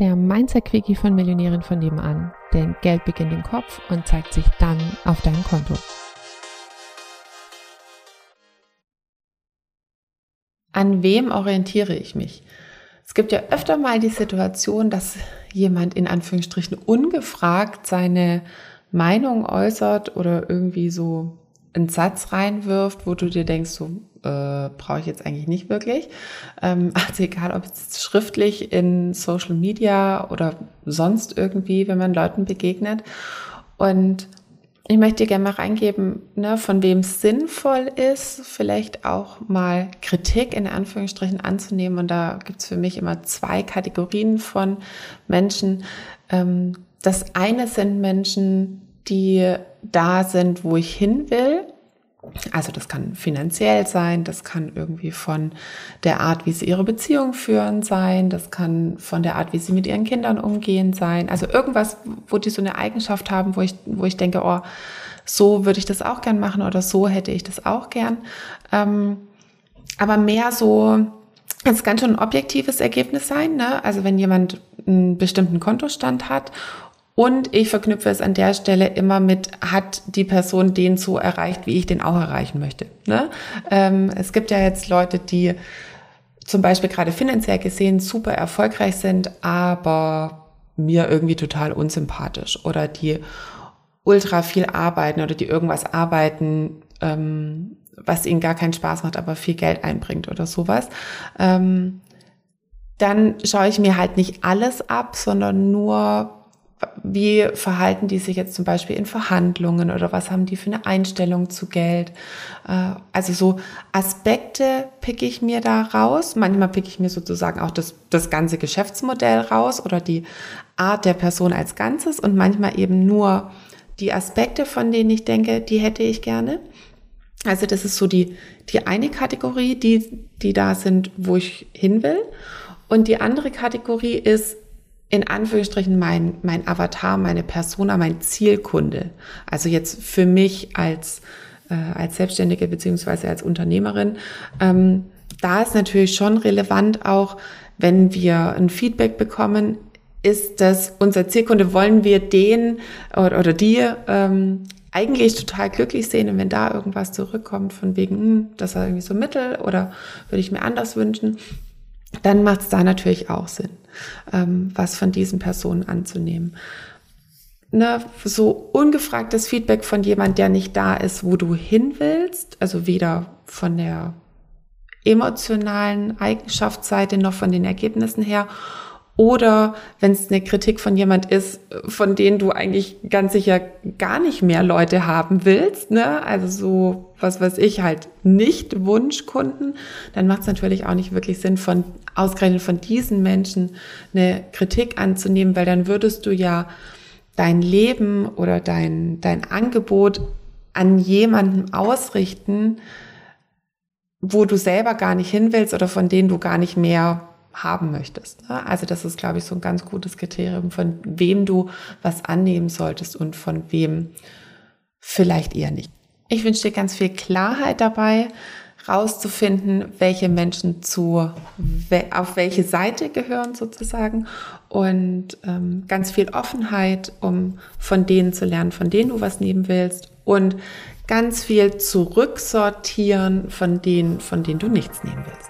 der Mindset-Quickie von Millionären von nebenan. Denn Geld beginnt im Kopf und zeigt sich dann auf deinem Konto. An wem orientiere ich mich? Es gibt ja öfter mal die Situation, dass jemand in Anführungsstrichen ungefragt seine Meinung äußert oder irgendwie so einen Satz reinwirft, wo du dir denkst, so äh, brauche ich jetzt eigentlich nicht wirklich. Ähm, also egal, ob es schriftlich in Social Media oder sonst irgendwie, wenn man Leuten begegnet. Und ich möchte dir gerne mal reingeben, ne, von wem es sinnvoll ist, vielleicht auch mal Kritik in Anführungsstrichen anzunehmen. Und da gibt es für mich immer zwei Kategorien von Menschen. Ähm, das eine sind Menschen, die da sind, wo ich hin will. Also das kann finanziell sein, das kann irgendwie von der Art, wie sie ihre Beziehung führen sein, das kann von der Art, wie sie mit ihren Kindern umgehen sein. Also irgendwas, wo die so eine Eigenschaft haben, wo ich, wo ich denke, oh, so würde ich das auch gern machen oder so hätte ich das auch gern. Ähm, aber mehr so, es kann schon ein objektives Ergebnis sein. Ne? Also wenn jemand einen bestimmten Kontostand hat und ich verknüpfe es an der Stelle immer mit, hat die Person den so erreicht, wie ich den auch erreichen möchte. Ne? Ähm, es gibt ja jetzt Leute, die zum Beispiel gerade finanziell gesehen super erfolgreich sind, aber mir irgendwie total unsympathisch oder die ultra viel arbeiten oder die irgendwas arbeiten, ähm, was ihnen gar keinen Spaß macht, aber viel Geld einbringt oder sowas. Ähm, dann schaue ich mir halt nicht alles ab, sondern nur wie verhalten die sich jetzt zum Beispiel in Verhandlungen oder was haben die für eine Einstellung zu Geld? Äh, also so Aspekte picke ich mir da raus. Manchmal picke ich mir sozusagen auch das, das ganze Geschäftsmodell raus oder die Art der Person als Ganzes und manchmal eben nur die Aspekte, von denen ich denke, die hätte ich gerne. Also das ist so die, die eine Kategorie, die, die da sind, wo ich hin will. Und die andere Kategorie ist, in Anführungsstrichen mein, mein Avatar, meine Persona, mein Zielkunde. Also jetzt für mich als, äh, als Selbstständige beziehungsweise als Unternehmerin. Ähm, da ist natürlich schon relevant auch, wenn wir ein Feedback bekommen, ist das unser Zielkunde, wollen wir den oder, oder die ähm, eigentlich total glücklich sehen und wenn da irgendwas zurückkommt von wegen, hm, das war irgendwie so mittel oder würde ich mir anders wünschen, dann macht es da natürlich auch Sinn, ähm, was von diesen Personen anzunehmen. Ne, so ungefragtes Feedback von jemand, der nicht da ist, wo du hin willst, also weder von der emotionalen Eigenschaftsseite noch von den Ergebnissen her oder wenn es eine Kritik von jemand ist, von denen du eigentlich ganz sicher gar nicht mehr Leute haben willst, ne? Also so, was weiß ich, halt nicht Wunschkunden, dann macht es natürlich auch nicht wirklich Sinn, von ausgerechnet von diesen Menschen eine Kritik anzunehmen, weil dann würdest du ja dein Leben oder dein, dein Angebot an jemanden ausrichten, wo du selber gar nicht hin willst oder von denen du gar nicht mehr haben möchtest. Ne? Also das ist, glaube ich, so ein ganz gutes Kriterium, von wem du was annehmen solltest und von wem vielleicht eher nicht. Ich wünsche dir ganz viel Klarheit dabei, rauszufinden, welche Menschen zu, auf welche Seite gehören sozusagen und ähm, ganz viel Offenheit, um von denen zu lernen, von denen du was nehmen willst und ganz viel zurücksortieren von denen, von denen du nichts nehmen willst.